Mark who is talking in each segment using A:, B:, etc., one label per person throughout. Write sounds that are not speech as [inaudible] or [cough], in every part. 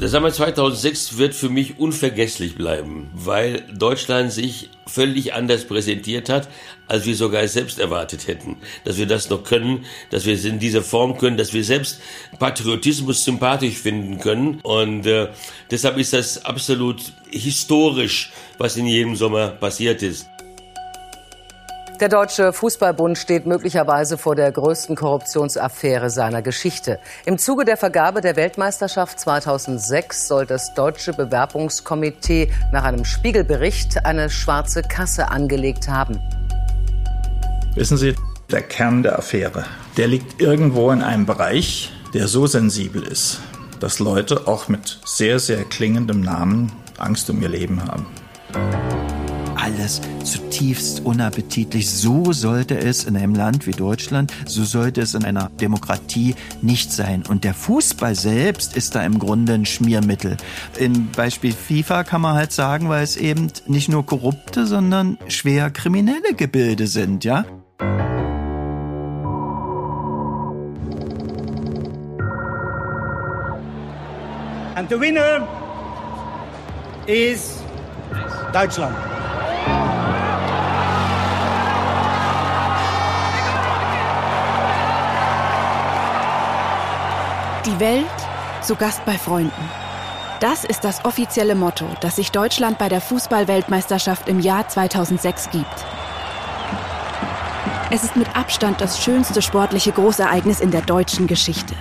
A: Der Sommer 2006 wird für mich unvergesslich bleiben, weil Deutschland sich völlig anders präsentiert hat, als wir sogar selbst erwartet hätten. Dass wir das noch können, dass wir es in dieser Form können, dass wir selbst Patriotismus sympathisch finden können. Und äh, deshalb ist das absolut historisch, was in jedem Sommer passiert ist.
B: Der Deutsche Fußballbund steht möglicherweise vor der größten Korruptionsaffäre seiner Geschichte. Im Zuge der Vergabe der Weltmeisterschaft 2006 soll das Deutsche Bewerbungskomitee nach einem Spiegelbericht eine schwarze Kasse angelegt haben.
C: Wissen Sie, der Kern der Affäre, der liegt irgendwo in einem Bereich, der so sensibel ist, dass Leute auch mit sehr, sehr klingendem Namen Angst um ihr Leben haben
D: alles zutiefst unappetitlich. So sollte es in einem Land wie Deutschland, so sollte es in einer Demokratie nicht sein. Und der Fußball selbst ist da im Grunde ein Schmiermittel. Im Beispiel FIFA kann man halt sagen, weil es eben nicht nur korrupte, sondern schwer kriminelle Gebilde sind, ja?
E: And the winner is Deutschland.
F: Die Welt zu Gast bei Freunden. Das ist das offizielle Motto, das sich Deutschland bei der Fußball-Weltmeisterschaft im Jahr 2006 gibt. Es ist mit Abstand das schönste sportliche Großereignis in der deutschen Geschichte.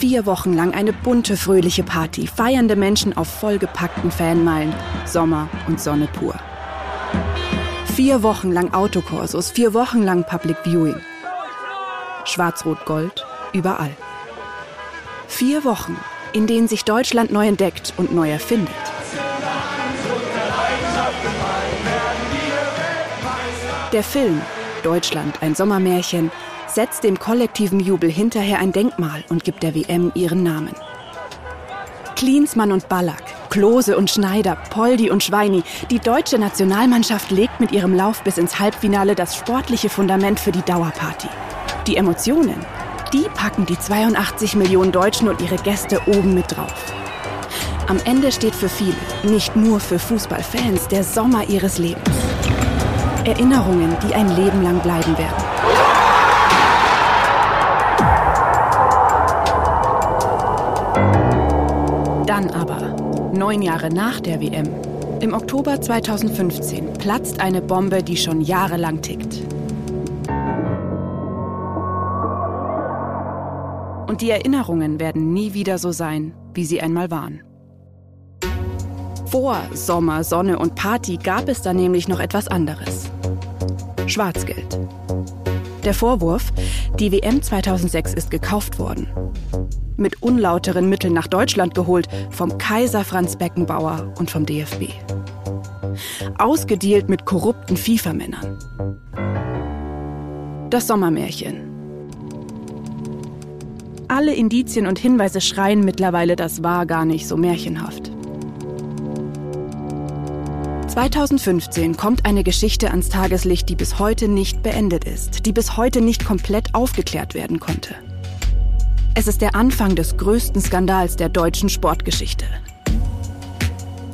F: Vier Wochen lang eine bunte, fröhliche Party, feiernde Menschen auf vollgepackten Fanmeilen, Sommer und Sonne pur. Vier Wochen lang Autokursus, vier Wochen lang Public Viewing. Schwarz-Rot-Gold, überall. Vier Wochen, in denen sich Deutschland neu entdeckt und neu erfindet. Der Film Deutschland, ein Sommermärchen, setzt dem kollektiven Jubel hinterher ein Denkmal und gibt der WM ihren Namen. Klinsmann und Ballack, Klose und Schneider, Poldi und Schweini, die deutsche Nationalmannschaft legt mit ihrem Lauf bis ins Halbfinale das sportliche Fundament für die Dauerparty. Die Emotionen, die packen die 82 Millionen Deutschen und ihre Gäste oben mit drauf. Am Ende steht für viele, nicht nur für Fußballfans, der Sommer ihres Lebens. Erinnerungen, die ein Leben lang bleiben werden. Dann aber, neun Jahre nach der WM, im Oktober 2015 platzt eine Bombe, die schon jahrelang tickt. Und die Erinnerungen werden nie wieder so sein, wie sie einmal waren. Vor Sommer, Sonne und Party gab es da nämlich noch etwas anderes. Schwarzgeld. Der Vorwurf, die WM 2006 ist gekauft worden. Mit unlauteren Mitteln nach Deutschland geholt vom Kaiser Franz Beckenbauer und vom DFB. Ausgedealt mit korrupten FIFA-Männern. Das Sommermärchen. Alle Indizien und Hinweise schreien mittlerweile, das war gar nicht so märchenhaft. 2015 kommt eine Geschichte ans Tageslicht, die bis heute nicht beendet ist, die bis heute nicht komplett aufgeklärt werden konnte. Es ist der Anfang des größten Skandals der deutschen Sportgeschichte.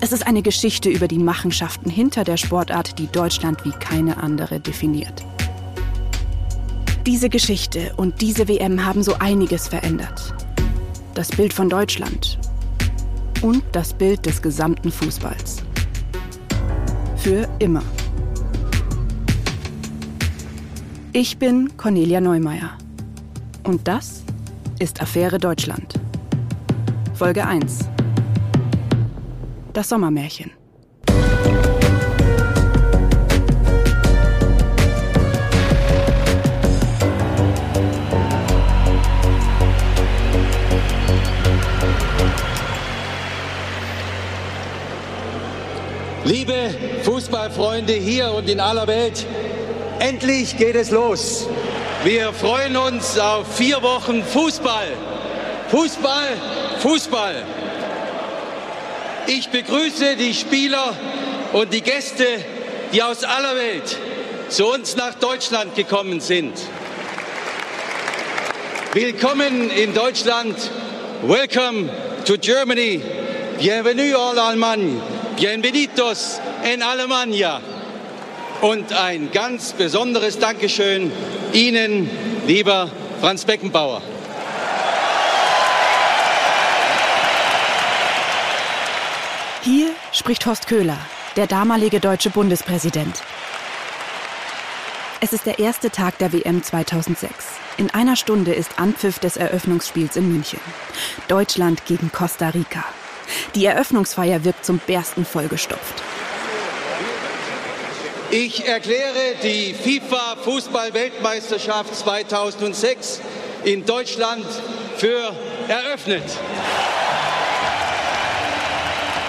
F: Es ist eine Geschichte über die Machenschaften hinter der Sportart, die Deutschland wie keine andere definiert. Diese Geschichte und diese WM haben so einiges verändert. Das Bild von Deutschland und das Bild des gesamten Fußballs. Für immer. Ich bin Cornelia Neumeier. Und das ist Affäre Deutschland. Folge 1. Das Sommermärchen.
G: Fußballfreunde hier und in aller Welt, endlich geht es los. Wir freuen uns auf vier Wochen Fußball. Fußball, Fußball. Ich begrüße die Spieler und die Gäste, die aus aller Welt zu uns nach Deutschland gekommen sind. Willkommen in Deutschland. Welcome to Germany. Bienvenue en Allemagne. Bienvenidos en Alemania. Und ein ganz besonderes Dankeschön Ihnen, lieber Franz Beckenbauer.
F: Hier spricht Horst Köhler, der damalige deutsche Bundespräsident. Es ist der erste Tag der WM 2006. In einer Stunde ist Anpfiff des Eröffnungsspiels in München. Deutschland gegen Costa Rica. Die Eröffnungsfeier wirkt zum Bersten vollgestopft.
G: Ich erkläre die FIFA Fußball-Weltmeisterschaft 2006 in Deutschland für eröffnet.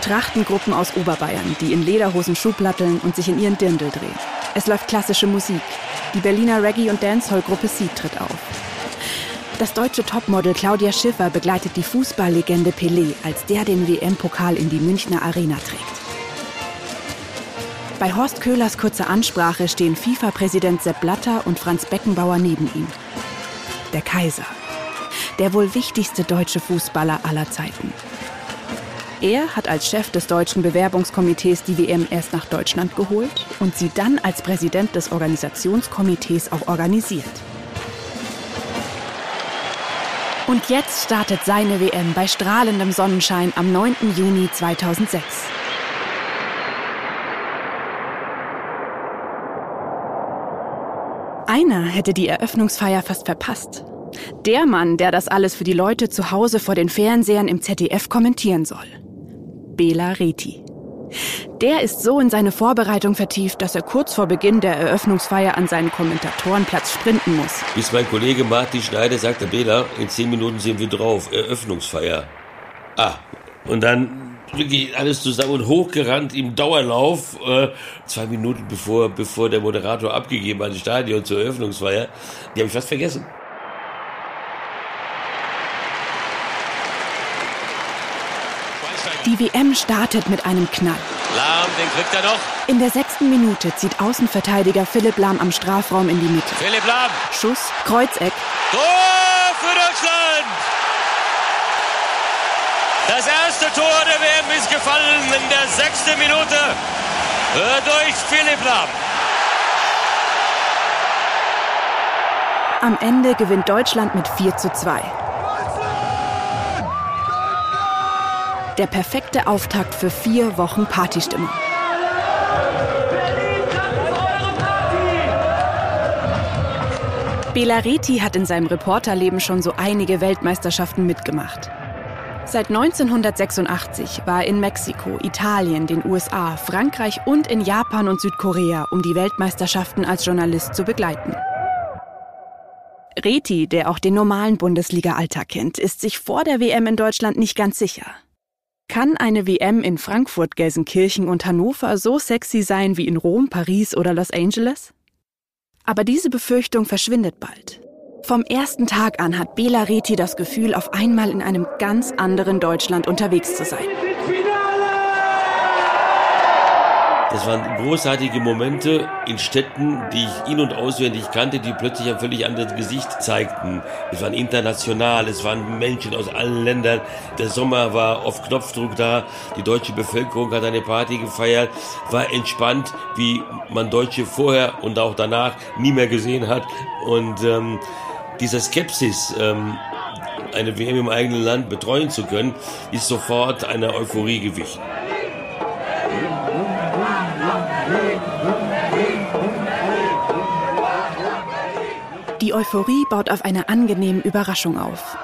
F: Trachtengruppen aus Oberbayern, die in Lederhosen Schuhplatteln und sich in ihren Dirndl drehen. Es läuft klassische Musik. Die Berliner Reggae- und Dancehall-Gruppe Seed tritt auf. Das deutsche Topmodel Claudia Schiffer begleitet die Fußballlegende Pelé, als der den WM-Pokal in die Münchner Arena trägt. Bei Horst Köhlers kurzer Ansprache stehen FIFA-Präsident Sepp Blatter und Franz Beckenbauer neben ihm. Der Kaiser. Der wohl wichtigste deutsche Fußballer aller Zeiten. Er hat als Chef des deutschen Bewerbungskomitees die WM erst nach Deutschland geholt und sie dann als Präsident des Organisationskomitees auch organisiert. Und jetzt startet seine WM bei strahlendem Sonnenschein am 9. Juni 2006. Einer hätte die Eröffnungsfeier fast verpasst. Der Mann, der das alles für die Leute zu Hause vor den Fernsehern im ZDF kommentieren soll. Bela Reti. Der ist so in seine Vorbereitung vertieft, dass er kurz vor Beginn der Eröffnungsfeier an seinen Kommentatorenplatz sprinten muss.
A: Bis mein Kollege Martin Schneider sagte, Bela, in zehn Minuten sind wir drauf, Eröffnungsfeier. Ah, und dann wirklich alles zusammen und hochgerannt im Dauerlauf, äh, zwei Minuten bevor, bevor der Moderator abgegeben hat, das Stadion zur Eröffnungsfeier. Die habe ich fast vergessen.
F: Die WM startet mit einem Knall.
H: Lahm, den kriegt er noch.
F: In der sechsten Minute zieht Außenverteidiger Philipp Lahm am Strafraum in die Mitte.
H: Philipp Lahm.
F: Schuss, Kreuzeck.
H: Tor für Deutschland! Das erste Tor der WM ist gefallen in der sechsten Minute durch Philipp Lahm.
F: Am Ende gewinnt Deutschland mit 4 zu 2. Der perfekte Auftakt für vier Wochen Partystimmung. Belareti hat in seinem Reporterleben schon so einige Weltmeisterschaften mitgemacht. Seit 1986 war er in Mexiko, Italien, den USA, Frankreich und in Japan und Südkorea, um die Weltmeisterschaften als Journalist zu begleiten. Reti, der auch den normalen Bundesliga-Alltag kennt, ist sich vor der WM in Deutschland nicht ganz sicher. Kann eine WM in Frankfurt, Gelsenkirchen und Hannover so sexy sein wie in Rom, Paris oder Los Angeles? Aber diese Befürchtung verschwindet bald. Vom ersten Tag an hat Bela Reti das Gefühl, auf einmal in einem ganz anderen Deutschland unterwegs zu sein.
A: Das waren großartige Momente in Städten, die ich in- und auswendig kannte, die plötzlich ein völlig anderes Gesicht zeigten. Es waren international, es waren Menschen aus allen Ländern. Der Sommer war auf Knopfdruck da. Die deutsche Bevölkerung hat eine Party gefeiert, war entspannt, wie man Deutsche vorher und auch danach nie mehr gesehen hat. Und ähm, dieser Skepsis, ähm, eine WM im eigenen Land betreuen zu können, ist sofort einer Euphorie gewichen.
F: Die Euphorie baut auf einer angenehmen Überraschung auf.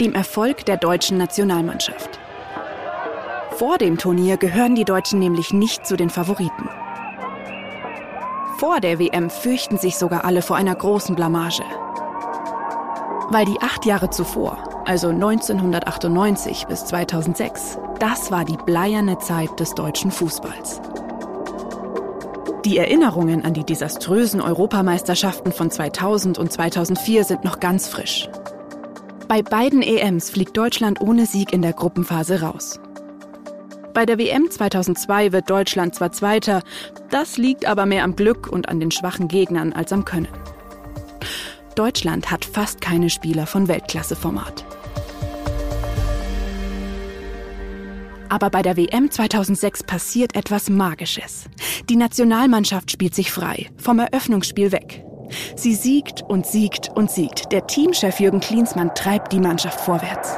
F: Dem Erfolg der deutschen Nationalmannschaft. Vor dem Turnier gehören die Deutschen nämlich nicht zu den Favoriten. Vor der WM fürchten sich sogar alle vor einer großen Blamage. Weil die acht Jahre zuvor, also 1998 bis 2006, das war die bleierne Zeit des deutschen Fußballs. Die Erinnerungen an die desaströsen Europameisterschaften von 2000 und 2004 sind noch ganz frisch. Bei beiden EMs fliegt Deutschland ohne Sieg in der Gruppenphase raus. Bei der WM 2002 wird Deutschland zwar Zweiter, das liegt aber mehr am Glück und an den schwachen Gegnern als am Können. Deutschland hat fast keine Spieler von Weltklasseformat. Aber bei der WM 2006 passiert etwas Magisches. Die Nationalmannschaft spielt sich frei, vom Eröffnungsspiel weg. Sie siegt und siegt und siegt. Der Teamchef Jürgen Klinsmann treibt die Mannschaft vorwärts.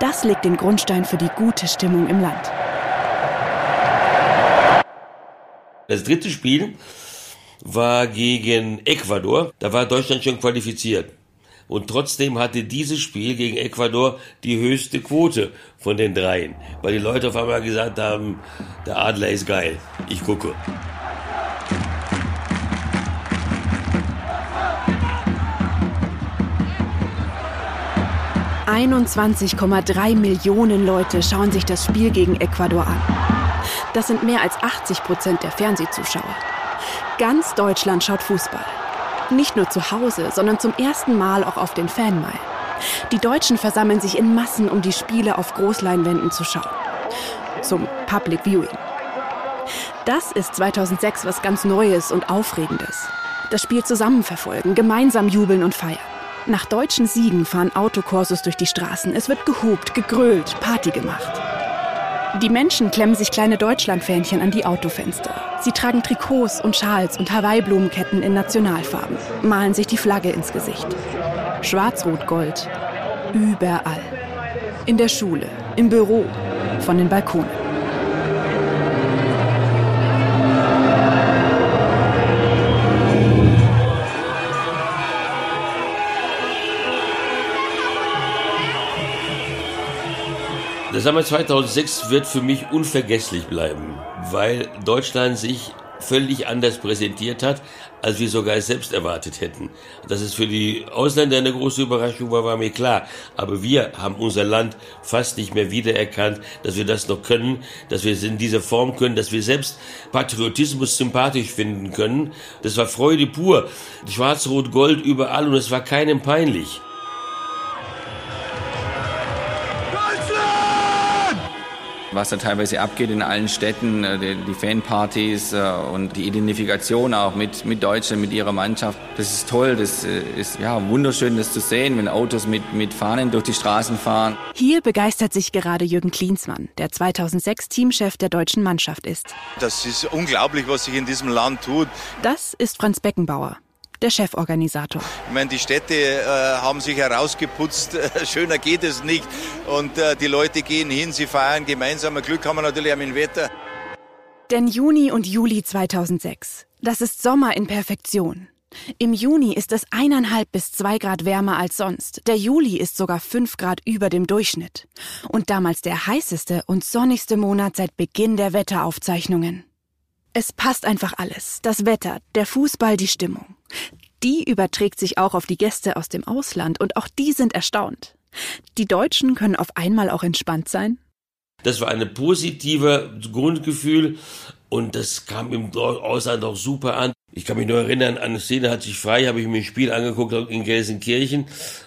F: Das legt den Grundstein für die gute Stimmung im Land.
A: Das dritte Spiel war gegen Ecuador. Da war Deutschland schon qualifiziert. Und trotzdem hatte dieses Spiel gegen Ecuador die höchste Quote von den dreien. Weil die Leute auf einmal gesagt haben, der Adler ist geil. Ich gucke.
F: 21,3 Millionen Leute schauen sich das Spiel gegen Ecuador an. Das sind mehr als 80 Prozent der Fernsehzuschauer. Ganz Deutschland schaut Fußball. Nicht nur zu Hause, sondern zum ersten Mal auch auf den Fanmeilen. Die Deutschen versammeln sich in Massen, um die Spiele auf Großleinwänden zu schauen. Zum Public Viewing. Das ist 2006 was ganz Neues und Aufregendes. Das Spiel zusammen verfolgen, gemeinsam jubeln und feiern. Nach deutschen Siegen fahren Autokursus durch die Straßen. Es wird gehupt, gegrölt, Party gemacht. Die Menschen klemmen sich kleine Deutschlandfähnchen an die Autofenster. Sie tragen Trikots und Schals und Hawaii-Blumenketten in Nationalfarben, malen sich die Flagge ins Gesicht. Schwarz-Rot-Gold. Überall. In der Schule, im Büro, von den Balkonen.
A: Der Sommer 2006 wird für mich unvergesslich bleiben, weil Deutschland sich völlig anders präsentiert hat, als wir sogar selbst erwartet hätten. Dass es für die Ausländer eine große Überraschung war, war mir klar. Aber wir haben unser Land fast nicht mehr wiedererkannt, dass wir das noch können, dass wir es in dieser Form können, dass wir selbst Patriotismus sympathisch finden können. Das war Freude pur. Schwarz-Rot-Gold überall und es war keinem peinlich.
I: Was da teilweise abgeht in allen Städten, äh, die, Fanpartys äh, und die Identifikation auch mit, mit Deutschland, mit ihrer Mannschaft. Das ist toll, das äh, ist ja wunderschön, das zu sehen, wenn Autos mit, mit Fahnen durch die Straßen fahren.
F: Hier begeistert sich gerade Jürgen Klinsmann, der 2006 Teamchef der deutschen Mannschaft ist.
J: Das ist unglaublich, was sich in diesem Land tut.
F: Das ist Franz Beckenbauer der Cheforganisator.
J: Ich meine, die Städte äh, haben sich herausgeputzt, [laughs] schöner geht es nicht. Und äh, die Leute gehen hin, sie feiern gemeinsam. Glück haben wir natürlich dem Wetter.
F: Denn Juni und Juli 2006, das ist Sommer in Perfektion. Im Juni ist es eineinhalb bis zwei Grad wärmer als sonst. Der Juli ist sogar fünf Grad über dem Durchschnitt. Und damals der heißeste und sonnigste Monat seit Beginn der Wetteraufzeichnungen. Es passt einfach alles. Das Wetter, der Fußball, die Stimmung. Die überträgt sich auch auf die Gäste aus dem Ausland und auch die sind erstaunt. Die Deutschen können auf einmal auch entspannt sein.
A: Das war ein positives Grundgefühl und das kam im Ausland auch super an. Ich kann mich nur erinnern, an eine Szene hat sich frei, habe ich mir ein Spiel angeguckt in Gelsenkirchen,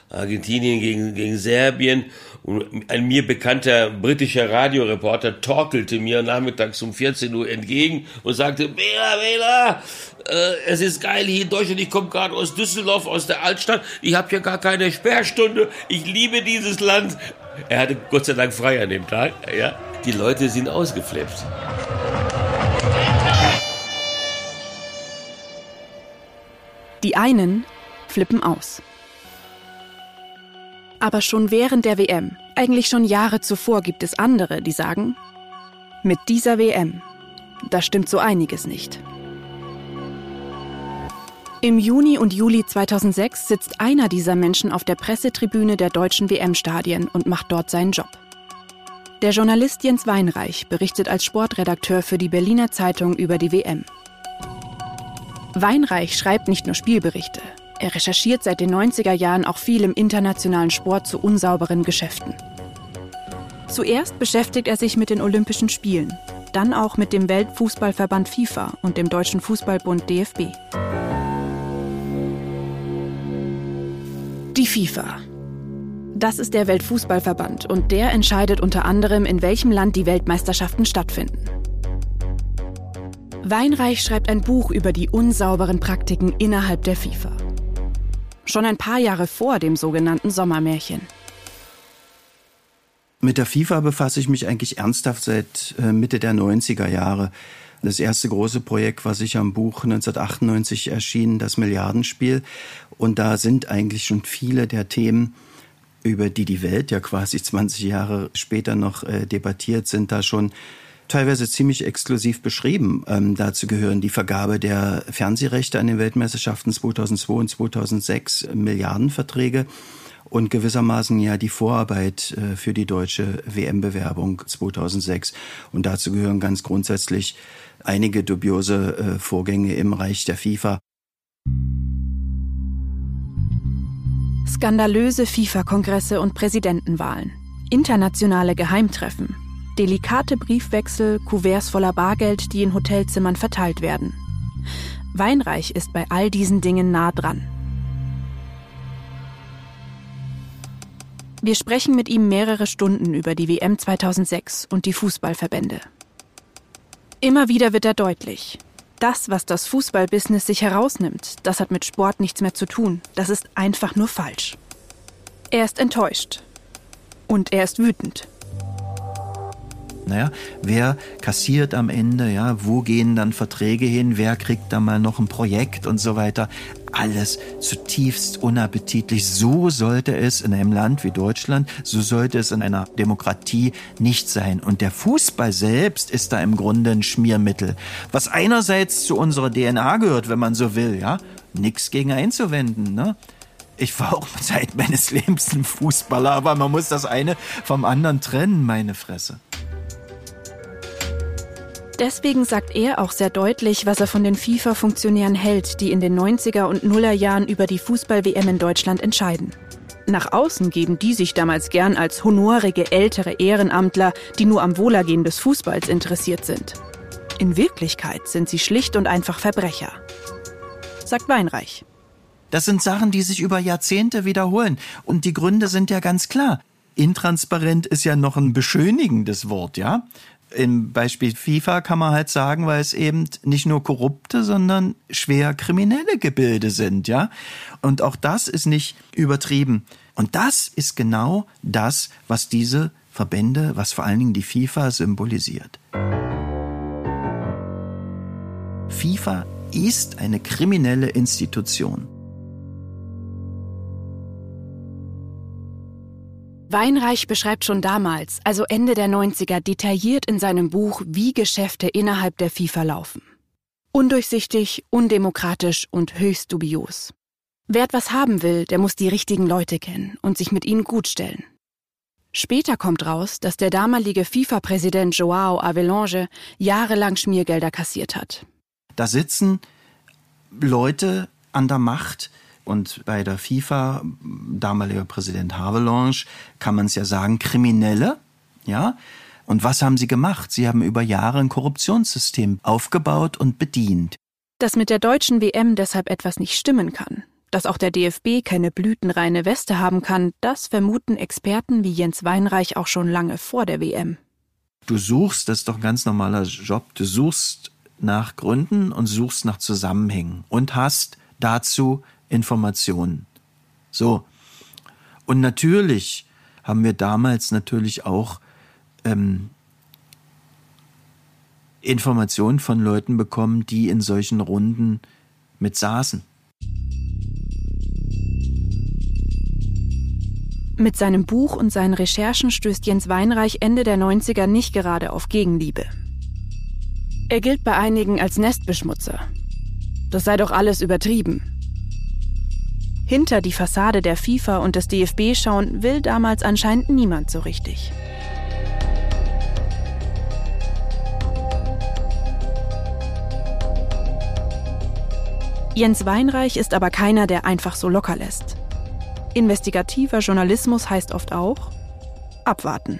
A: Argentinien gegen, gegen Serbien und ein mir bekannter britischer Radioreporter torkelte mir nachmittags um 14 Uhr entgegen und sagte, Bela, Bela, äh, es ist geil hier in Deutschland, ich komme gerade aus Düsseldorf, aus der Altstadt, ich habe hier gar keine Sperrstunde, ich liebe dieses Land. Er hatte Gott sei Dank frei an dem Tag, ja. Die Leute sind ausgeflippt.
F: Die einen flippen aus. Aber schon während der WM, eigentlich schon Jahre zuvor, gibt es andere, die sagen, mit dieser WM, da stimmt so einiges nicht. Im Juni und Juli 2006 sitzt einer dieser Menschen auf der Pressetribüne der deutschen WM-Stadien und macht dort seinen Job. Der Journalist Jens Weinreich berichtet als Sportredakteur für die Berliner Zeitung über die WM. Weinreich schreibt nicht nur Spielberichte. Er recherchiert seit den 90er Jahren auch viel im internationalen Sport zu unsauberen Geschäften. Zuerst beschäftigt er sich mit den Olympischen Spielen, dann auch mit dem Weltfußballverband FIFA und dem Deutschen Fußballbund DFB. Die FIFA. Das ist der Weltfußballverband und der entscheidet unter anderem, in welchem Land die Weltmeisterschaften stattfinden. Weinreich schreibt ein Buch über die unsauberen Praktiken innerhalb der FIFA schon ein paar Jahre vor dem sogenannten Sommermärchen.
D: Mit der FIFA befasse ich mich eigentlich ernsthaft seit äh, Mitte der 90er Jahre. Das erste große Projekt war sicher im Buch 1998 erschienen, das Milliardenspiel. Und da sind eigentlich schon viele der Themen, über die die Welt ja quasi 20 Jahre später noch äh, debattiert, sind da schon teilweise ziemlich exklusiv beschrieben. Ähm, dazu gehören die Vergabe der Fernsehrechte an den Weltmeisterschaften 2002 und 2006, Milliardenverträge und gewissermaßen ja die Vorarbeit äh, für die deutsche WM-Bewerbung 2006. Und dazu gehören ganz grundsätzlich einige dubiose äh, Vorgänge im Reich der FIFA.
F: Skandalöse FIFA-Kongresse und Präsidentenwahlen, internationale Geheimtreffen, delikate Briefwechsel, Kuverts voller Bargeld, die in Hotelzimmern verteilt werden. Weinreich ist bei all diesen Dingen nah dran. Wir sprechen mit ihm mehrere Stunden über die WM 2006 und die Fußballverbände. Immer wieder wird er deutlich. Das, was das Fußballbusiness sich herausnimmt, das hat mit Sport nichts mehr zu tun. Das ist einfach nur falsch. Er ist enttäuscht. Und er ist wütend.
D: Naja, wer kassiert am Ende, ja, wo gehen dann Verträge hin, wer kriegt da mal noch ein Projekt und so weiter. Alles zutiefst unappetitlich. So sollte es in einem Land wie Deutschland, so sollte es in einer Demokratie nicht sein. Und der Fußball selbst ist da im Grunde ein Schmiermittel, was einerseits zu unserer DNA gehört, wenn man so will, ja, nichts gegen einzuwenden, ne? Ich war auch seit meines Lebens ein Fußballer, aber man muss das eine vom anderen trennen, meine Fresse.
F: Deswegen sagt er auch sehr deutlich, was er von den FIFA-Funktionären hält, die in den 90er und Nuller Jahren über die Fußball-WM in Deutschland entscheiden. Nach außen geben die sich damals gern als honorige ältere Ehrenamtler, die nur am Wohlergehen des Fußballs interessiert sind. In Wirklichkeit sind sie schlicht und einfach Verbrecher. Sagt Weinreich.
D: Das sind Sachen, die sich über Jahrzehnte wiederholen. Und die Gründe sind ja ganz klar. Intransparent ist ja noch ein beschönigendes Wort, ja? Im Beispiel FIFA kann man halt sagen, weil es eben nicht nur korrupte, sondern schwer kriminelle Gebilde sind, ja. Und auch das ist nicht übertrieben. Und das ist genau das, was diese Verbände, was vor allen Dingen die FIFA symbolisiert. FIFA ist eine kriminelle Institution.
F: Weinreich beschreibt schon damals, also Ende der 90er, detailliert in seinem Buch, wie Geschäfte innerhalb der FIFA laufen. Undurchsichtig, undemokratisch und höchst dubios. Wer etwas haben will, der muss die richtigen Leute kennen und sich mit ihnen gutstellen. Später kommt raus, dass der damalige FIFA-Präsident Joao Avelange jahrelang Schmiergelder kassiert hat.
D: Da sitzen Leute an der Macht, und bei der FIFA, damaliger Präsident Havelange, kann man es ja sagen, Kriminelle, ja. Und was haben sie gemacht? Sie haben über Jahre ein Korruptionssystem aufgebaut und bedient.
F: Dass mit der deutschen WM deshalb etwas nicht stimmen kann, dass auch der DFB keine blütenreine Weste haben kann, das vermuten Experten wie Jens Weinreich auch schon lange vor der WM.
D: Du suchst, das ist doch ein ganz normaler Job, du suchst nach Gründen und suchst nach Zusammenhängen und hast dazu Informationen. So. Und natürlich haben wir damals natürlich auch ähm, Informationen von Leuten bekommen, die in solchen Runden mit saßen.
F: Mit seinem Buch und seinen Recherchen stößt Jens Weinreich Ende der 90er nicht gerade auf Gegenliebe. Er gilt bei einigen als Nestbeschmutzer. Das sei doch alles übertrieben. Hinter die Fassade der FIFA und des DFB schauen will damals anscheinend niemand so richtig. Jens Weinreich ist aber keiner, der einfach so locker lässt. Investigativer Journalismus heißt oft auch abwarten.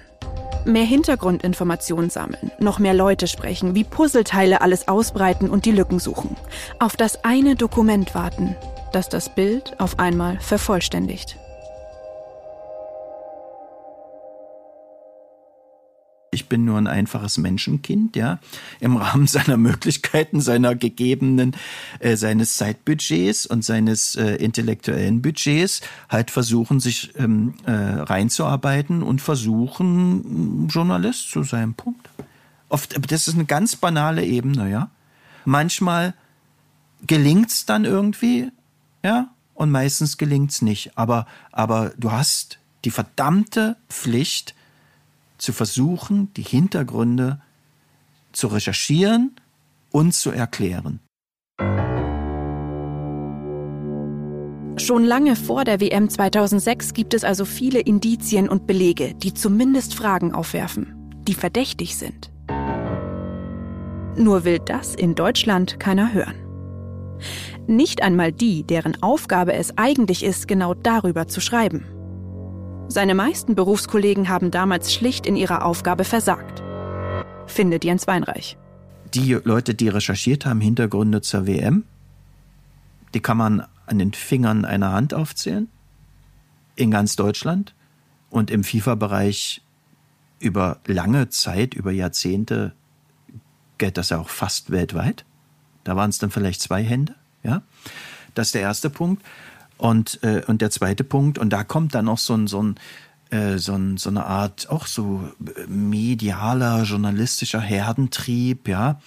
F: Mehr Hintergrundinformationen sammeln, noch mehr Leute sprechen, wie Puzzleteile alles ausbreiten und die Lücken suchen. Auf das eine Dokument warten, das das Bild auf einmal vervollständigt.
D: Ich bin nur ein einfaches Menschenkind, ja, im Rahmen [laughs] seiner Möglichkeiten, seiner gegebenen, äh, seines Zeitbudgets und seines äh, intellektuellen Budgets halt versuchen, sich ähm, äh, reinzuarbeiten und versuchen, Journalist zu sein. Punkt. Oft, das ist eine ganz banale Ebene, ja. Manchmal gelingt's dann irgendwie, ja, und meistens gelingt's nicht. Aber, aber du hast die verdammte Pflicht, zu versuchen, die Hintergründe zu recherchieren und zu erklären.
F: Schon lange vor der WM 2006 gibt es also viele Indizien und Belege, die zumindest Fragen aufwerfen, die verdächtig sind. Nur will das in Deutschland keiner hören. Nicht einmal die, deren Aufgabe es eigentlich ist, genau darüber zu schreiben. Seine meisten Berufskollegen haben damals schlicht in ihrer Aufgabe versagt. Findet Jens Weinreich.
D: Die Leute, die recherchiert haben, Hintergründe zur WM, die kann man an den Fingern einer Hand aufzählen. In ganz Deutschland und im FIFA-Bereich über lange Zeit, über Jahrzehnte, geht das ja auch fast weltweit. Da waren es dann vielleicht zwei Hände, ja. Das ist der erste Punkt. Und, äh, und der zweite Punkt, und da kommt dann noch so ein, so ein, äh, so, ein, so eine Art auch so äh, medialer, journalistischer Herdentrieb, ja.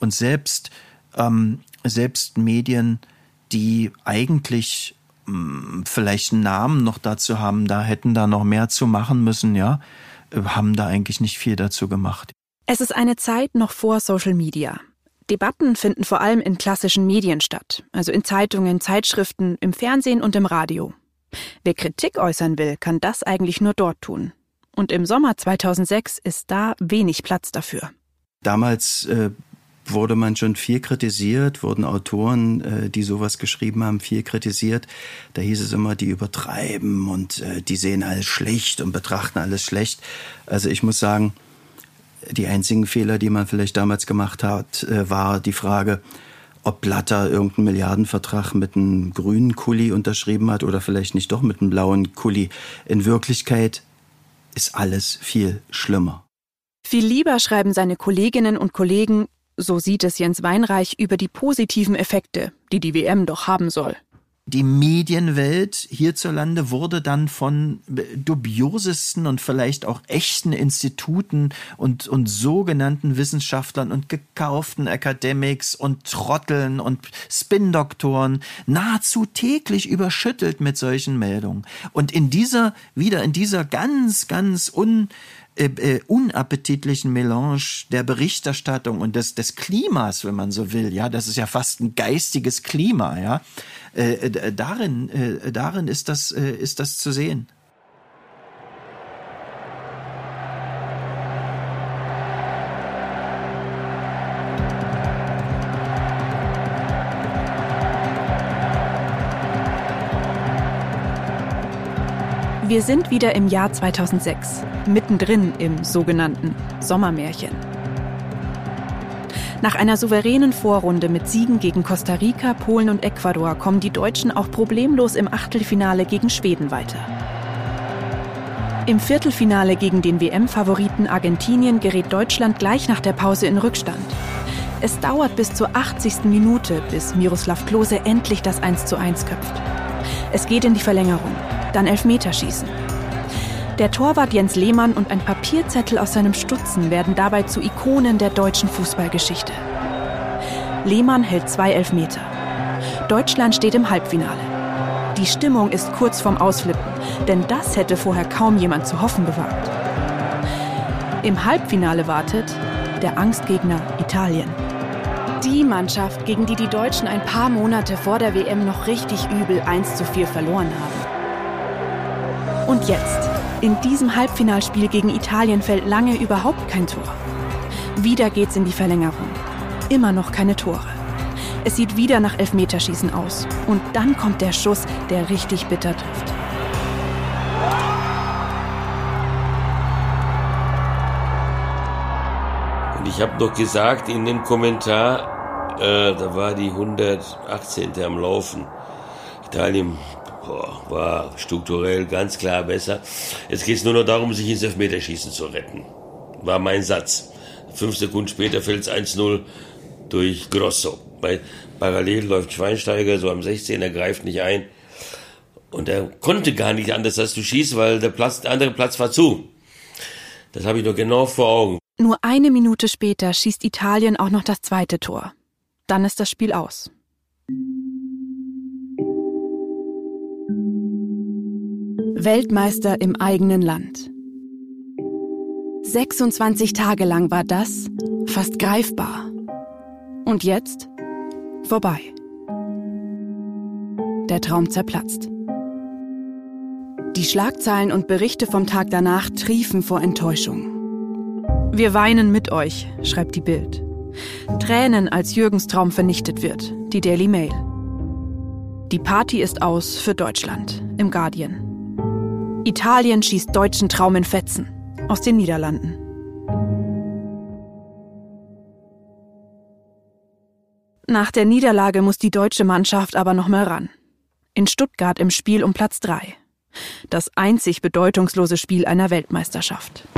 D: Und selbst, ähm, selbst Medien, die eigentlich mh, hm, vielleicht einen Namen noch dazu haben, da hätten da noch mehr zu machen müssen, ja, haben da eigentlich nicht viel dazu gemacht.
F: Es ist eine Zeit noch vor Social Media. Debatten finden vor allem in klassischen Medien statt, also in Zeitungen, Zeitschriften, im Fernsehen und im Radio. Wer Kritik äußern will, kann das eigentlich nur dort tun. Und im Sommer 2006 ist da wenig Platz dafür.
D: Damals äh, wurde man schon viel kritisiert, wurden Autoren, äh, die sowas geschrieben haben, viel kritisiert. Da hieß es immer, die übertreiben und äh, die sehen alles schlecht und betrachten alles schlecht. Also ich muss sagen, die einzigen Fehler, die man vielleicht damals gemacht hat, äh, war die Frage, ob Blatter irgendeinen Milliardenvertrag mit einem grünen Kuli unterschrieben hat oder vielleicht nicht doch mit einem blauen Kuli. In Wirklichkeit ist alles viel schlimmer.
F: Viel lieber schreiben seine Kolleginnen und Kollegen, so sieht es Jens Weinreich, über die positiven Effekte, die die WM doch haben soll
D: die Medienwelt hierzulande wurde dann von dubiosesten und vielleicht auch echten Instituten und, und sogenannten Wissenschaftlern und gekauften Academics und Trotteln und Spin-Doktoren nahezu täglich überschüttelt mit solchen Meldungen. Und in dieser, wieder in dieser ganz, ganz un, äh, äh, unappetitlichen Melange der Berichterstattung und des, des Klimas, wenn man so will, ja, das ist ja fast ein geistiges Klima, ja, äh, äh, darin, äh, darin ist das, ist das zu sehen.
F: Wir sind wieder im Jahr 2006, mittendrin im sogenannten Sommermärchen. Nach einer souveränen Vorrunde mit Siegen gegen Costa Rica, Polen und Ecuador kommen die Deutschen auch problemlos im Achtelfinale gegen Schweden weiter. Im Viertelfinale gegen den WM-Favoriten Argentinien gerät Deutschland gleich nach der Pause in Rückstand. Es dauert bis zur 80. Minute, bis Miroslav Klose endlich das 1:1 köpft. Es geht in die Verlängerung, dann Elfmeterschießen. Der Torwart Jens Lehmann und ein Papierzettel aus seinem Stutzen werden dabei zu Ikonen der deutschen Fußballgeschichte. Lehmann hält zwei Elfmeter. Deutschland steht im Halbfinale. Die Stimmung ist kurz vorm Ausflippen, denn das hätte vorher kaum jemand zu hoffen gewagt. Im Halbfinale wartet der Angstgegner Italien. Die Mannschaft, gegen die die Deutschen ein paar Monate vor der WM noch richtig übel 1 zu 4 verloren haben. Und jetzt in diesem Halbfinalspiel gegen Italien fällt lange überhaupt kein Tor. Wieder geht's in die Verlängerung. Immer noch keine Tore. Es sieht wieder nach Elfmeterschießen aus. Und dann kommt der Schuss, der richtig bitter trifft.
A: Und ich habe noch gesagt in dem Kommentar, äh, da war die 118. am Laufen. Italien war strukturell ganz klar besser. Jetzt geht es nur noch darum, sich ins Elfmeterschießen zu retten. war mein Satz. Fünf Sekunden später fällt es 1-0 durch Grosso. Bei parallel läuft Schweinsteiger so am 16, er greift nicht ein. Und er konnte gar nicht anders als zu schießen, weil der, Platz, der andere Platz war zu. Das habe ich noch genau vor Augen.
F: Nur eine Minute später schießt Italien auch noch das zweite Tor. Dann ist das Spiel aus. Weltmeister im eigenen Land. 26 Tage lang war das fast greifbar. Und jetzt vorbei. Der Traum zerplatzt. Die Schlagzeilen und Berichte vom Tag danach triefen vor Enttäuschung. Wir weinen mit euch, schreibt die Bild. Tränen, als Jürgens Traum vernichtet wird, die Daily Mail. Die Party ist aus für Deutschland, im Guardian. Italien schießt deutschen Traum in Fetzen, aus den Niederlanden. Nach der Niederlage muss die deutsche Mannschaft aber noch mal ran. In Stuttgart im Spiel um Platz 3. Das einzig bedeutungslose Spiel einer Weltmeisterschaft.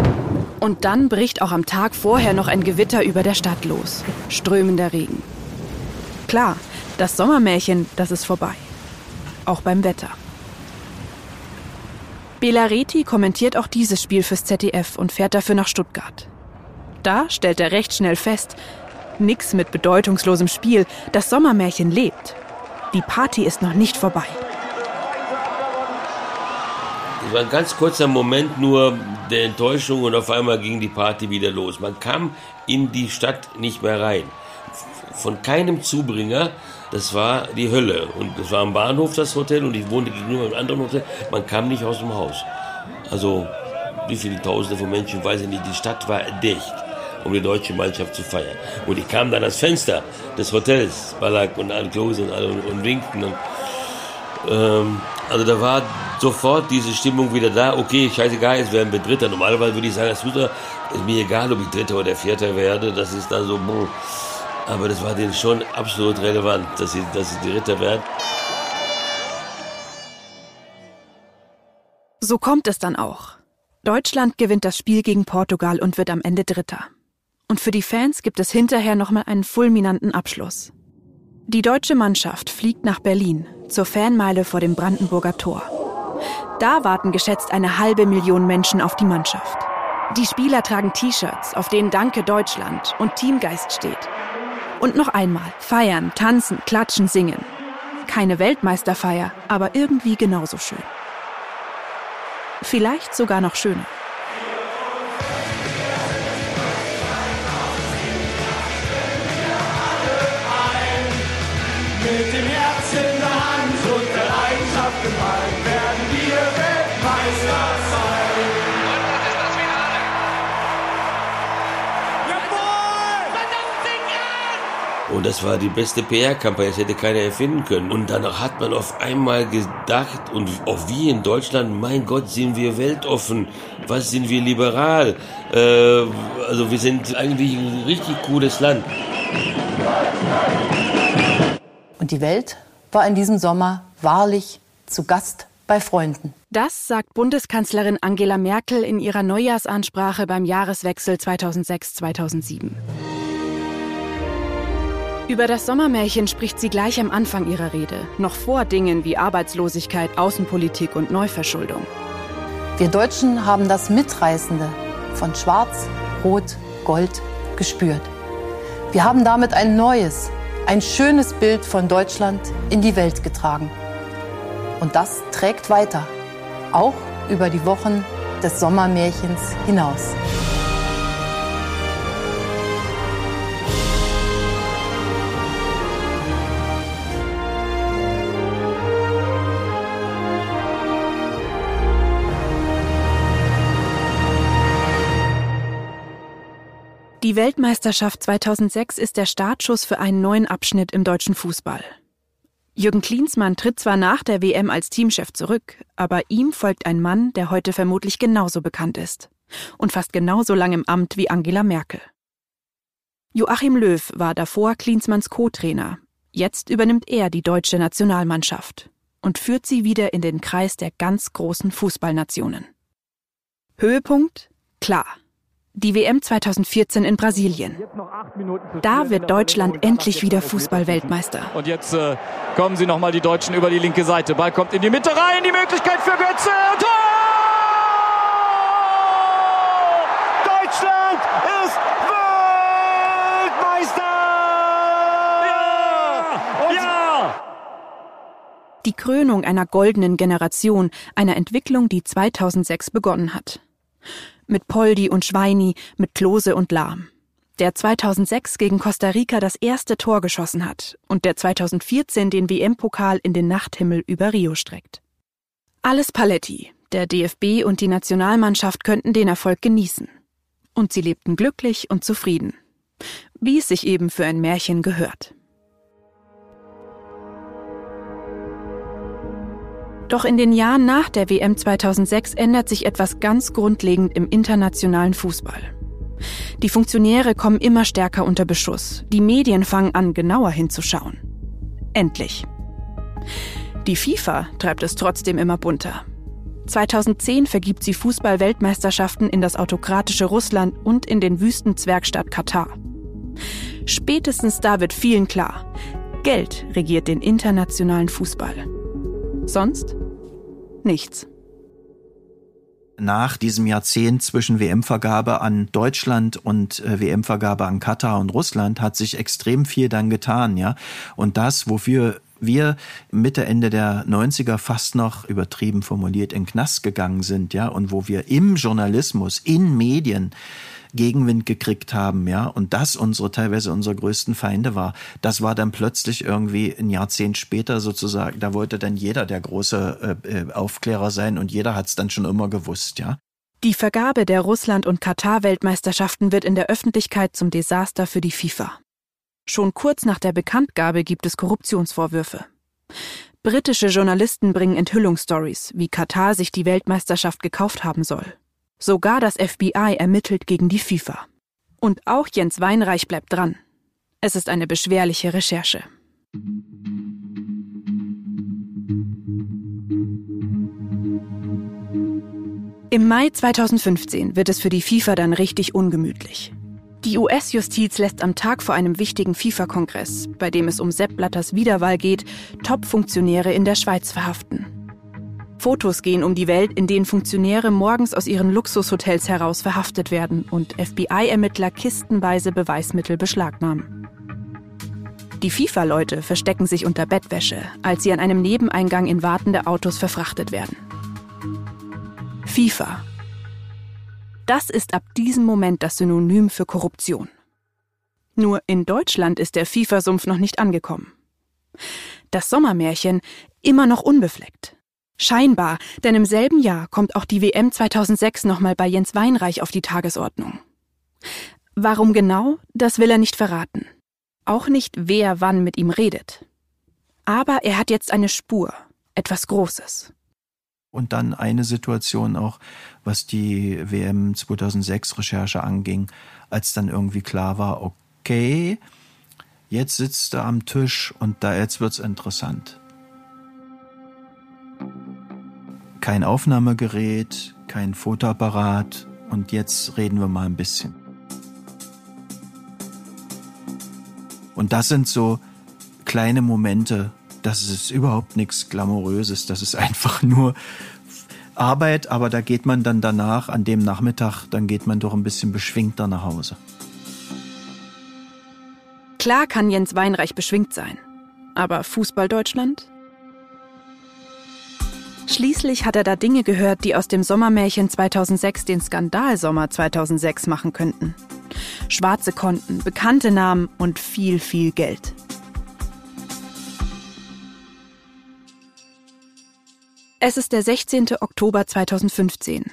F: Und dann bricht auch am Tag vorher noch ein Gewitter über der Stadt los. Strömender Regen. Klar, das Sommermärchen, das ist vorbei. Auch beim Wetter. Belareti kommentiert auch dieses Spiel fürs ZDF und fährt dafür nach Stuttgart. Da stellt er recht schnell fest, nix mit bedeutungslosem Spiel, das Sommermärchen lebt. Die Party ist noch nicht vorbei.
A: Es war ein ganz kurzer Moment nur der Enttäuschung und auf einmal ging die Party wieder los. Man kam in die Stadt nicht mehr rein. Von keinem Zubringer, das war die Hölle. Und es war am Bahnhof das Hotel und ich wohnte gegenüber einem anderen Hotel. Man kam nicht aus dem Haus. Also wie viele Tausende von Menschen, weiß ich nicht. Die Stadt war dicht, um die deutsche Mannschaft zu feiern. Und ich kam dann ans Fenster des Hotels, Ballack und Al-Klose und, und, und winkten. Und, ähm, also da war sofort diese Stimmung wieder da. Okay, scheißegal, jetzt werden wir Dritter. Normalerweise würde ich sagen, als Dritter ist mir egal, ob ich Dritter oder Vierter werde. Das ist dann so, boah. Aber das war denen schon absolut relevant, dass sie, dass sie Dritter werden.
F: So kommt es dann auch. Deutschland gewinnt das Spiel gegen Portugal und wird am Ende Dritter. Und für die Fans gibt es hinterher nochmal einen fulminanten Abschluss. Die deutsche Mannschaft fliegt nach Berlin zur Fanmeile vor dem Brandenburger Tor. Da warten geschätzt eine halbe Million Menschen auf die Mannschaft. Die Spieler tragen T-Shirts, auf denen Danke Deutschland und Teamgeist steht. Und noch einmal feiern, tanzen, klatschen, singen. Keine Weltmeisterfeier, aber irgendwie genauso schön. Vielleicht sogar noch schöner.
K: Mit dem Herz
A: Und das war die beste PR-Kampagne, das hätte keiner erfinden können. Und dann hat man auf einmal gedacht, und auch wir in Deutschland, mein Gott, sind wir weltoffen, was sind wir liberal. Äh, also wir sind eigentlich ein richtig cooles Land.
L: Und die Welt war in diesem Sommer wahrlich zu Gast bei Freunden.
F: Das sagt Bundeskanzlerin Angela Merkel in ihrer Neujahrsansprache beim Jahreswechsel 2006-2007. Über das Sommermärchen spricht sie gleich am Anfang ihrer Rede, noch vor Dingen wie Arbeitslosigkeit, Außenpolitik und Neuverschuldung.
L: Wir Deutschen haben das Mitreißende von Schwarz, Rot, Gold gespürt. Wir haben damit ein neues, ein schönes Bild von Deutschland in die Welt getragen. Und das trägt weiter, auch über die Wochen des Sommermärchens hinaus.
F: Die Weltmeisterschaft 2006 ist der Startschuss für einen neuen Abschnitt im deutschen Fußball. Jürgen Klinsmann tritt zwar nach der WM als Teamchef zurück, aber ihm folgt ein Mann, der heute vermutlich genauso bekannt ist und fast genauso lang im Amt wie Angela Merkel. Joachim Löw war davor Klinsmanns Co-Trainer. Jetzt übernimmt er die deutsche Nationalmannschaft und führt sie wieder in den Kreis der ganz großen Fußballnationen. Höhepunkt? Klar. Die WM 2014 in Brasilien. Da wird Deutschland endlich wieder Fußballweltmeister.
M: Und jetzt äh, kommen sie nochmal die Deutschen über die linke Seite. Ball kommt in die Mitte rein, die Möglichkeit für Götze. Tor!
K: Deutschland ist Weltmeister!
M: Ja! Ja!
F: Die Krönung einer goldenen Generation, einer Entwicklung, die 2006 begonnen hat. Mit Poldi und Schweini, mit Klose und Lahm. Der 2006 gegen Costa Rica das erste Tor geschossen hat und der 2014 den WM-Pokal in den Nachthimmel über Rio streckt. Alles Paletti. Der DFB und die Nationalmannschaft könnten den Erfolg genießen. Und sie lebten glücklich und zufrieden. Wie es sich eben für ein Märchen gehört. Doch in den Jahren nach der WM 2006 ändert sich etwas ganz grundlegend im internationalen Fußball. Die Funktionäre kommen immer stärker unter Beschuss. Die Medien fangen an, genauer hinzuschauen. Endlich. Die FIFA treibt es trotzdem immer bunter. 2010 vergibt sie Fußball-Weltmeisterschaften in das autokratische Russland und in den Wüstenzwergstaat Katar. Spätestens da wird vielen klar, Geld regiert den internationalen Fußball. Sonst nichts.
D: Nach diesem Jahrzehnt zwischen WM-Vergabe an Deutschland und äh, WM-Vergabe an Katar und Russland hat sich extrem viel dann getan, ja. Und das, wofür wir Mitte, Ende der 90er fast noch übertrieben formuliert in Knast gegangen sind, ja, und wo wir im Journalismus, in Medien Gegenwind gekriegt haben, ja, und das unsere teilweise unsere größten Feinde war. Das war dann plötzlich irgendwie ein Jahrzehnt später sozusagen, da wollte dann jeder der große äh, äh Aufklärer sein und jeder hat es dann schon immer gewusst, ja.
F: Die Vergabe der Russland- und Katar-Weltmeisterschaften wird in der Öffentlichkeit zum Desaster für die FIFA. Schon kurz nach der Bekanntgabe gibt es Korruptionsvorwürfe. Britische Journalisten bringen Enthüllungsstories, wie Katar sich die Weltmeisterschaft gekauft haben soll. Sogar das FBI ermittelt gegen die FIFA. Und auch Jens Weinreich bleibt dran. Es ist eine beschwerliche Recherche. Im Mai 2015 wird es für die FIFA dann richtig ungemütlich. Die US-Justiz lässt am Tag vor einem wichtigen FIFA-Kongress, bei dem es um Sepp Blatters Wiederwahl geht, Top-Funktionäre in der Schweiz verhaften. Fotos gehen um die Welt, in denen Funktionäre morgens aus ihren Luxushotels heraus verhaftet werden und FBI-Ermittler kistenweise Beweismittel beschlagnahmen. Die FIFA-Leute verstecken sich unter Bettwäsche, als sie an einem Nebeneingang in wartende Autos verfrachtet werden. FIFA. Das ist ab diesem Moment das Synonym für Korruption. Nur in Deutschland ist der FIFA-Sumpf noch nicht angekommen. Das Sommermärchen immer noch unbefleckt. Scheinbar, denn im selben Jahr kommt auch die WM 2006 nochmal bei Jens Weinreich auf die Tagesordnung. Warum genau, das will er nicht verraten. Auch nicht, wer wann mit ihm redet. Aber er hat jetzt eine Spur, etwas Großes.
D: Und dann eine Situation auch, was die WM 2006 Recherche anging, als dann irgendwie klar war, okay, jetzt sitzt er am Tisch und da jetzt wird's interessant. Kein Aufnahmegerät, kein Fotoapparat und jetzt reden wir mal ein bisschen. Und das sind so kleine Momente, das ist überhaupt nichts Glamouröses, das ist [laughs] einfach nur Arbeit, aber da geht man dann danach, an dem Nachmittag, dann geht man doch ein bisschen beschwingter nach Hause.
F: Klar kann Jens Weinreich beschwingt sein. Aber Fußball Deutschland? Schließlich hat er da Dinge gehört, die aus dem Sommermärchen 2006 den Skandalsommer 2006 machen könnten. Schwarze Konten, bekannte Namen und viel, viel Geld. Es ist der 16. Oktober 2015,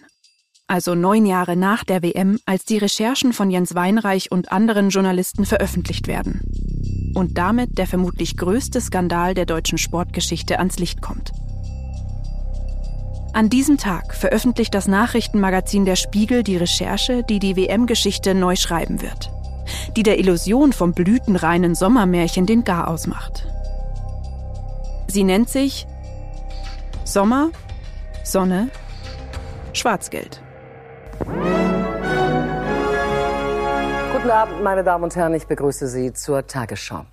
F: also neun Jahre nach der WM, als die Recherchen von Jens Weinreich und anderen Journalisten veröffentlicht werden. Und damit der vermutlich größte Skandal der deutschen Sportgeschichte ans Licht kommt. An diesem Tag veröffentlicht das Nachrichtenmagazin Der Spiegel die Recherche, die die WM-Geschichte neu schreiben wird. Die der Illusion vom blütenreinen Sommermärchen den Garaus macht. Sie nennt sich Sommer, Sonne, Schwarzgeld.
B: Guten Abend, meine Damen und Herren. Ich begrüße Sie zur Tagesschau.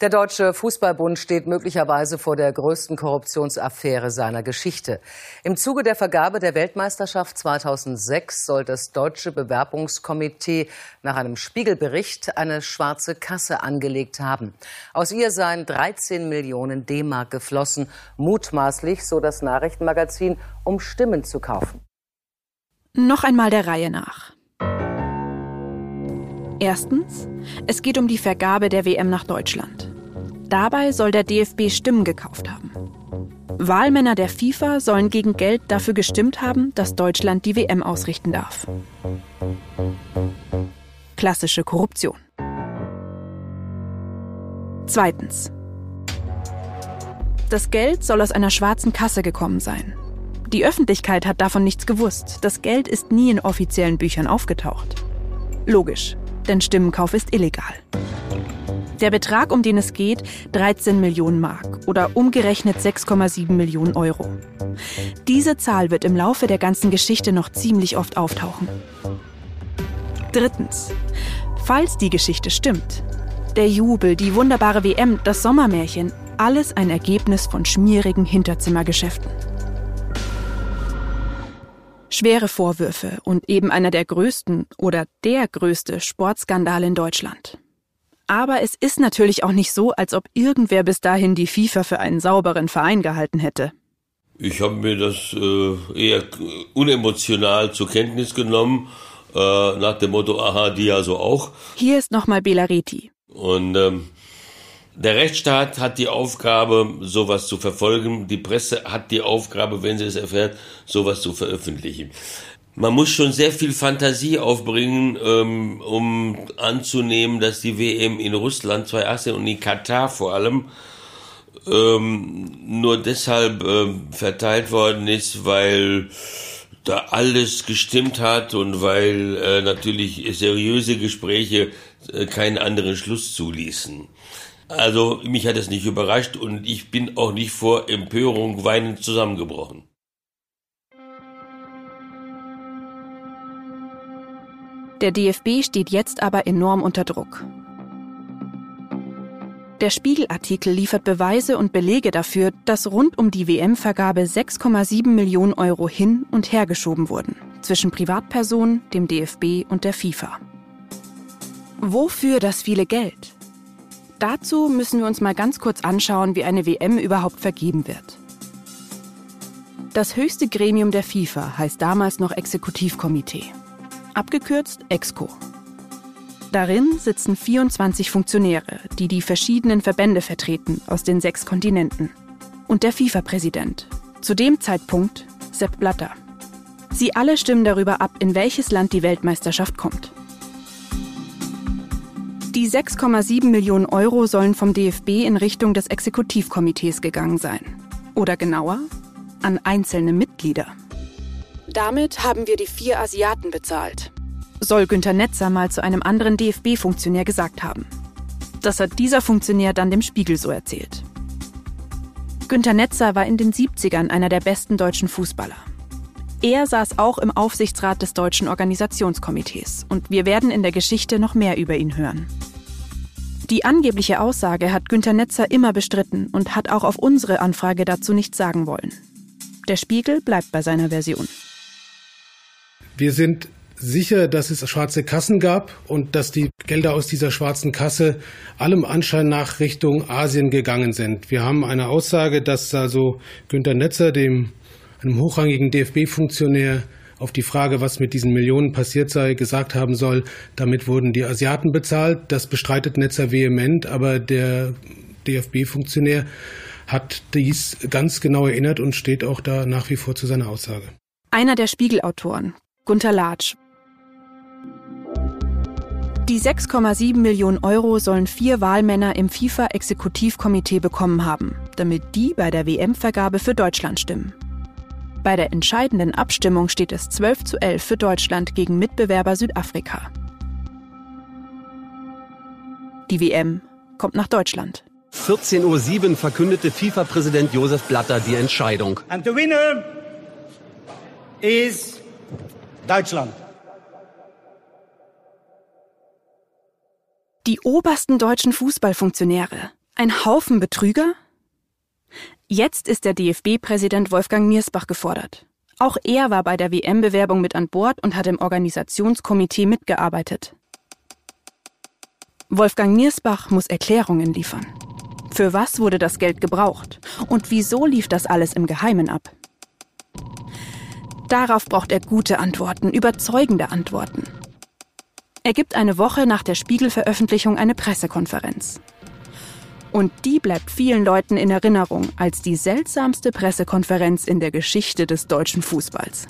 B: Der Deutsche Fußballbund steht möglicherweise vor der größten Korruptionsaffäre seiner Geschichte. Im Zuge der Vergabe der Weltmeisterschaft 2006 soll das Deutsche Bewerbungskomitee nach einem Spiegelbericht eine schwarze Kasse angelegt haben. Aus ihr seien 13 Millionen D-Mark geflossen, mutmaßlich, so das Nachrichtenmagazin, um Stimmen zu kaufen.
F: Noch einmal der Reihe nach. Erstens, es geht um die Vergabe der WM nach Deutschland. Dabei soll der DFB Stimmen gekauft haben. Wahlmänner der FIFA sollen gegen Geld dafür gestimmt haben, dass Deutschland die WM ausrichten darf. Klassische Korruption. Zweitens. Das Geld soll aus einer schwarzen Kasse gekommen sein. Die Öffentlichkeit hat davon nichts gewusst. Das Geld ist nie in offiziellen Büchern aufgetaucht. Logisch, denn Stimmenkauf ist illegal. Der Betrag, um den es geht, 13 Millionen Mark oder umgerechnet 6,7 Millionen Euro. Diese Zahl wird im Laufe der ganzen Geschichte noch ziemlich oft auftauchen. Drittens. Falls die Geschichte stimmt, der Jubel, die wunderbare WM, das Sommermärchen, alles ein Ergebnis von schmierigen Hinterzimmergeschäften. Schwere Vorwürfe und eben einer der größten oder der größte Sportskandal in Deutschland. Aber es ist natürlich auch nicht so, als ob irgendwer bis dahin die FIFA für einen sauberen Verein gehalten hätte.
A: Ich habe mir das äh, eher unemotional zur Kenntnis genommen, äh, nach dem Motto, aha, die also auch.
F: Hier ist nochmal Belareti.
A: Und ähm, der Rechtsstaat hat die Aufgabe, sowas zu verfolgen. Die Presse hat die Aufgabe, wenn sie es erfährt, sowas zu veröffentlichen. Man muss schon sehr viel Fantasie aufbringen, ähm, um anzunehmen, dass die WM in Russland 2018 und in Katar vor allem ähm, nur deshalb ähm, verteilt worden ist, weil da alles gestimmt hat und weil äh, natürlich seriöse Gespräche äh, keinen anderen Schluss zuließen. Also mich hat es nicht überrascht und ich bin auch nicht vor Empörung weinend zusammengebrochen.
F: Der DFB steht jetzt aber enorm unter Druck. Der Spiegelartikel liefert Beweise und Belege dafür, dass rund um die WM-Vergabe 6,7 Millionen Euro hin und her geschoben wurden zwischen Privatpersonen, dem DFB und der FIFA. Wofür das viele Geld? Dazu müssen wir uns mal ganz kurz anschauen, wie eine WM überhaupt vergeben wird. Das höchste Gremium der FIFA heißt damals noch Exekutivkomitee, abgekürzt EXCO. Darin sitzen 24 Funktionäre, die die verschiedenen Verbände vertreten aus den sechs Kontinenten. Und der FIFA-Präsident, zu dem Zeitpunkt Sepp Blatter. Sie alle stimmen darüber ab, in welches Land die Weltmeisterschaft kommt. Die 6,7 Millionen Euro sollen vom DFB in Richtung des Exekutivkomitees gegangen sein. Oder genauer, an einzelne Mitglieder. Damit haben wir die vier Asiaten bezahlt. Soll Günter Netzer mal zu einem anderen DFB-Funktionär gesagt haben. Das hat dieser Funktionär dann dem Spiegel so erzählt. Günter Netzer war in den 70ern einer der besten deutschen Fußballer. Er saß auch im Aufsichtsrat des Deutschen Organisationskomitees und wir werden in der Geschichte noch mehr über ihn hören. Die angebliche Aussage hat Günter Netzer immer bestritten und hat auch auf unsere Anfrage dazu nichts sagen wollen. Der Spiegel bleibt bei seiner Version.
N: Wir sind sicher, dass es schwarze Kassen gab und dass die Gelder aus dieser schwarzen Kasse allem Anschein nach Richtung Asien gegangen sind. Wir haben eine Aussage, dass also Günter Netzer, dem einem hochrangigen DFB-Funktionär, auf die Frage, was mit diesen Millionen passiert sei, gesagt haben soll, damit wurden die Asiaten bezahlt. Das bestreitet Netzer vehement, aber der DFB-Funktionär hat dies ganz genau erinnert und steht auch da nach wie vor zu seiner Aussage.
F: Einer der Spiegelautoren, Gunter Latsch. Die 6,7 Millionen Euro sollen vier Wahlmänner im FIFA-Exekutivkomitee bekommen haben, damit die bei der WM-Vergabe für Deutschland stimmen. Bei der entscheidenden Abstimmung steht es 12 zu 11 für Deutschland gegen Mitbewerber Südafrika. Die WM kommt nach Deutschland.
O: 14.07 Uhr verkündete FIFA-Präsident Josef Blatter die Entscheidung.
E: And the winner is Deutschland.
F: Die obersten deutschen Fußballfunktionäre. Ein Haufen Betrüger? Jetzt ist der DFB-Präsident Wolfgang Niersbach gefordert. Auch er war bei der WM-Bewerbung mit an Bord und hat im Organisationskomitee mitgearbeitet. Wolfgang Niersbach muss Erklärungen liefern. Für was wurde das Geld gebraucht? Und wieso lief das alles im Geheimen ab? Darauf braucht er gute Antworten, überzeugende Antworten. Er gibt eine Woche nach der Spiegel-Veröffentlichung eine Pressekonferenz. Und die bleibt vielen Leuten in Erinnerung als die seltsamste Pressekonferenz in der Geschichte des deutschen Fußballs.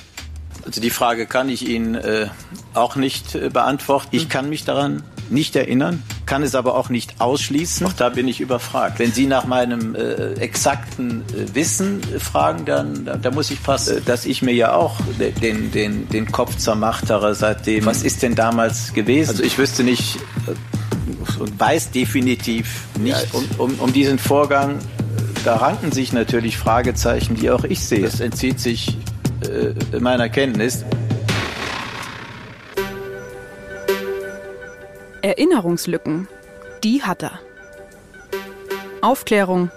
P: Also die Frage kann ich Ihnen äh, auch nicht äh, beantworten. Ich kann mich daran nicht erinnern, kann es aber auch nicht ausschließen. Auch da bin ich überfragt. Wenn Sie nach meinem äh, exakten äh, Wissen äh, fragen, dann da, da, muss ich fast, äh, dass ich mir ja auch den, den, den Kopf zermachtere seitdem. Was ist denn damals gewesen? Also ich wüsste nicht äh, und weiß definitiv nicht um, um, um diesen Vorgang. Da ranken sich natürlich Fragezeichen, die auch ich sehe. Das entzieht sich äh, meiner Kenntnis.
F: Erinnerungslücken, die hat er. Aufklärung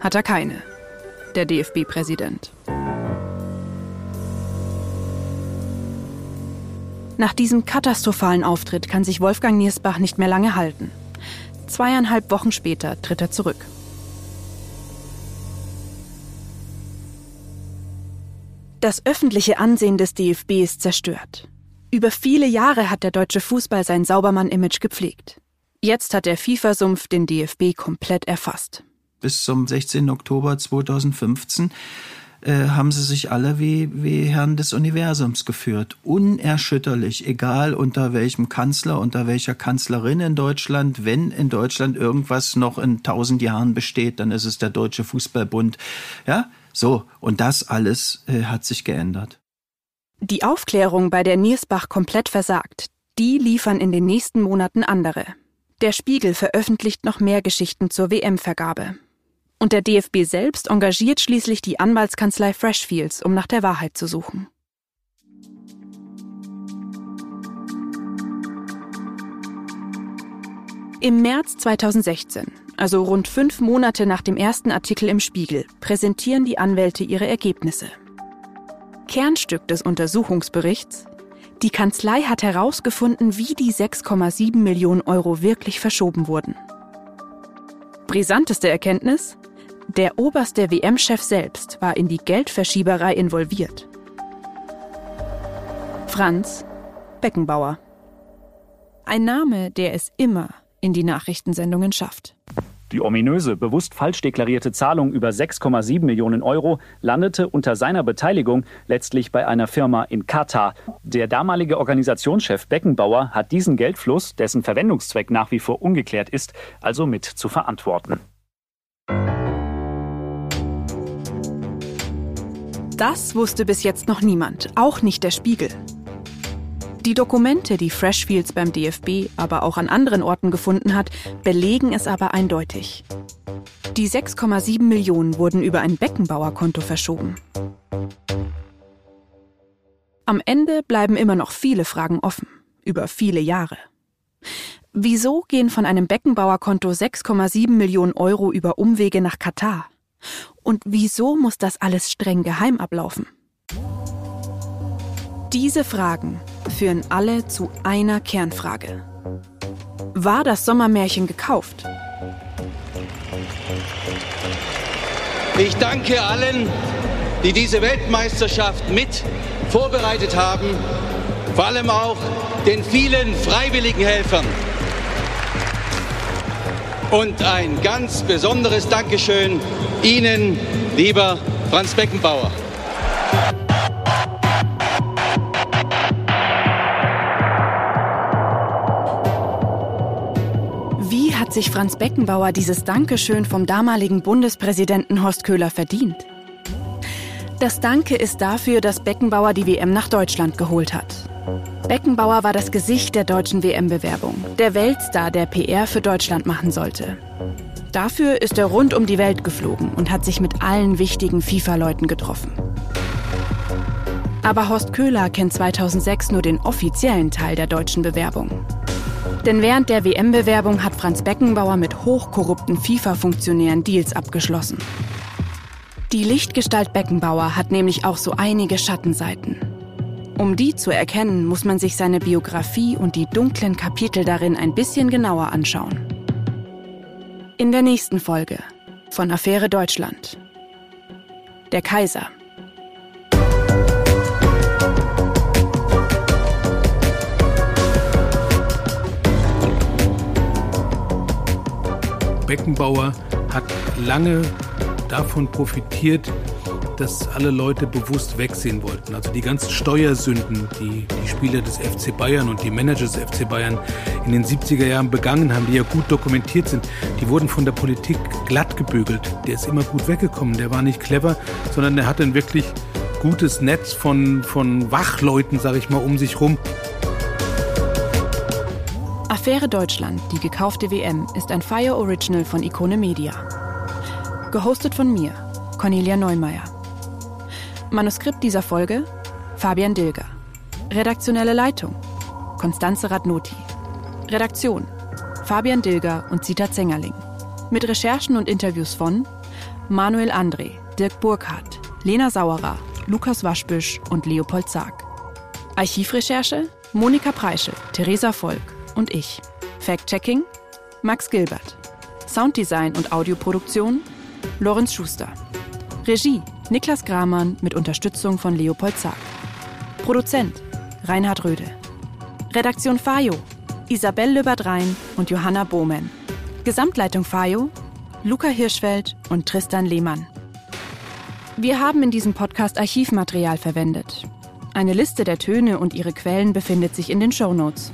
F: hat er keine, der DFB-Präsident. Nach diesem katastrophalen Auftritt kann sich Wolfgang Niersbach nicht mehr lange halten. Zweieinhalb Wochen später tritt er zurück. Das öffentliche Ansehen des DFB ist zerstört. Über viele Jahre hat der deutsche Fußball sein Saubermann-Image gepflegt. Jetzt hat der FIFA-Sumpf den DFB komplett erfasst.
D: Bis zum 16. Oktober 2015 äh, haben sie sich alle wie, wie Herren des Universums geführt. Unerschütterlich, egal unter welchem Kanzler, unter welcher Kanzlerin in Deutschland. Wenn in Deutschland irgendwas noch in tausend Jahren besteht, dann ist es der Deutsche Fußballbund. Ja, so. Und das alles äh, hat sich geändert.
F: Die Aufklärung, bei der Niersbach komplett versagt, die liefern in den nächsten Monaten andere. Der Spiegel veröffentlicht noch mehr Geschichten zur WM-Vergabe. Und der DFB selbst engagiert schließlich die Anwaltskanzlei Freshfields, um nach der Wahrheit zu suchen. Im März 2016, also rund fünf Monate nach dem ersten Artikel im Spiegel, präsentieren die Anwälte ihre Ergebnisse. Kernstück des Untersuchungsberichts? Die Kanzlei hat herausgefunden, wie die 6,7 Millionen Euro wirklich verschoben wurden. Brisanteste Erkenntnis? Der oberste WM-Chef selbst war in die Geldverschieberei involviert. Franz Beckenbauer. Ein Name, der es immer in die Nachrichtensendungen schafft.
Q: Die ominöse, bewusst falsch deklarierte Zahlung über 6,7 Millionen Euro landete unter seiner Beteiligung letztlich bei einer Firma in Katar. Der damalige Organisationschef Beckenbauer hat diesen Geldfluss, dessen Verwendungszweck nach wie vor ungeklärt ist, also mit zu verantworten.
F: Das wusste bis jetzt noch niemand, auch nicht der Spiegel. Die Dokumente, die Freshfields beim DFB, aber auch an anderen Orten gefunden hat, belegen es aber eindeutig. Die 6,7 Millionen wurden über ein Beckenbauerkonto verschoben. Am Ende bleiben immer noch viele Fragen offen, über viele Jahre. Wieso gehen von einem Beckenbauerkonto 6,7 Millionen Euro über Umwege nach Katar? Und wieso muss das alles streng geheim ablaufen? Diese Fragen führen alle zu einer Kernfrage. War das Sommermärchen gekauft?
G: Ich danke allen, die diese Weltmeisterschaft mit vorbereitet haben, vor allem auch den vielen freiwilligen Helfern. Und ein ganz besonderes Dankeschön Ihnen, lieber Franz Beckenbauer.
F: sich Franz Beckenbauer dieses Dankeschön vom damaligen Bundespräsidenten Horst Köhler verdient? Das Danke ist dafür, dass Beckenbauer die WM nach Deutschland geholt hat. Beckenbauer war das Gesicht der deutschen WM-Bewerbung, der Weltstar, der PR für Deutschland machen sollte. Dafür ist er rund um die Welt geflogen und hat sich mit allen wichtigen FIFA-Leuten getroffen. Aber Horst Köhler kennt 2006 nur den offiziellen Teil der deutschen Bewerbung. Denn während der WM-Bewerbung hat Franz Beckenbauer mit hochkorrupten FIFA-Funktionären Deals abgeschlossen. Die Lichtgestalt Beckenbauer hat nämlich auch so einige Schattenseiten. Um die zu erkennen, muss man sich seine Biografie und die dunklen Kapitel darin ein bisschen genauer anschauen. In der nächsten Folge von Affäre Deutschland. Der Kaiser.
N: Beckenbauer hat lange davon profitiert, dass alle Leute bewusst wegsehen wollten. Also die ganzen Steuersünden, die die Spieler des FC Bayern und die Manager des FC Bayern in den 70er Jahren begangen haben, die ja gut dokumentiert sind, die wurden von der Politik glatt gebügelt. Der ist immer gut weggekommen. Der war nicht clever, sondern der hatte ein wirklich gutes Netz von, von Wachleuten, sage ich mal, um sich rum.
F: Affäre Deutschland, die gekaufte WM, ist ein Fire Original von Ikone Media. Gehostet von mir, Cornelia Neumeier. Manuskript dieser Folge Fabian Dilger. Redaktionelle Leitung Konstanze Radnoti. Redaktion Fabian Dilger und Zita Zengerling. Mit Recherchen und Interviews von Manuel André, Dirk Burkhardt, Lena Sauerer, Lukas Waschbüsch und Leopold Sarg. Archivrecherche Monika Preischel, Theresa Volk und ich. Fact-Checking Max Gilbert. Sounddesign und Audioproduktion Lorenz Schuster. Regie Niklas Gramann mit Unterstützung von Leopold Zack. Produzent Reinhard Röde. Redaktion Fayo Isabel Löbert-Rhein und Johanna Bohmen. Gesamtleitung Fayo Luca Hirschfeld und Tristan Lehmann. Wir haben in diesem Podcast Archivmaterial verwendet. Eine Liste der Töne und ihre Quellen befindet sich in den Show Notes.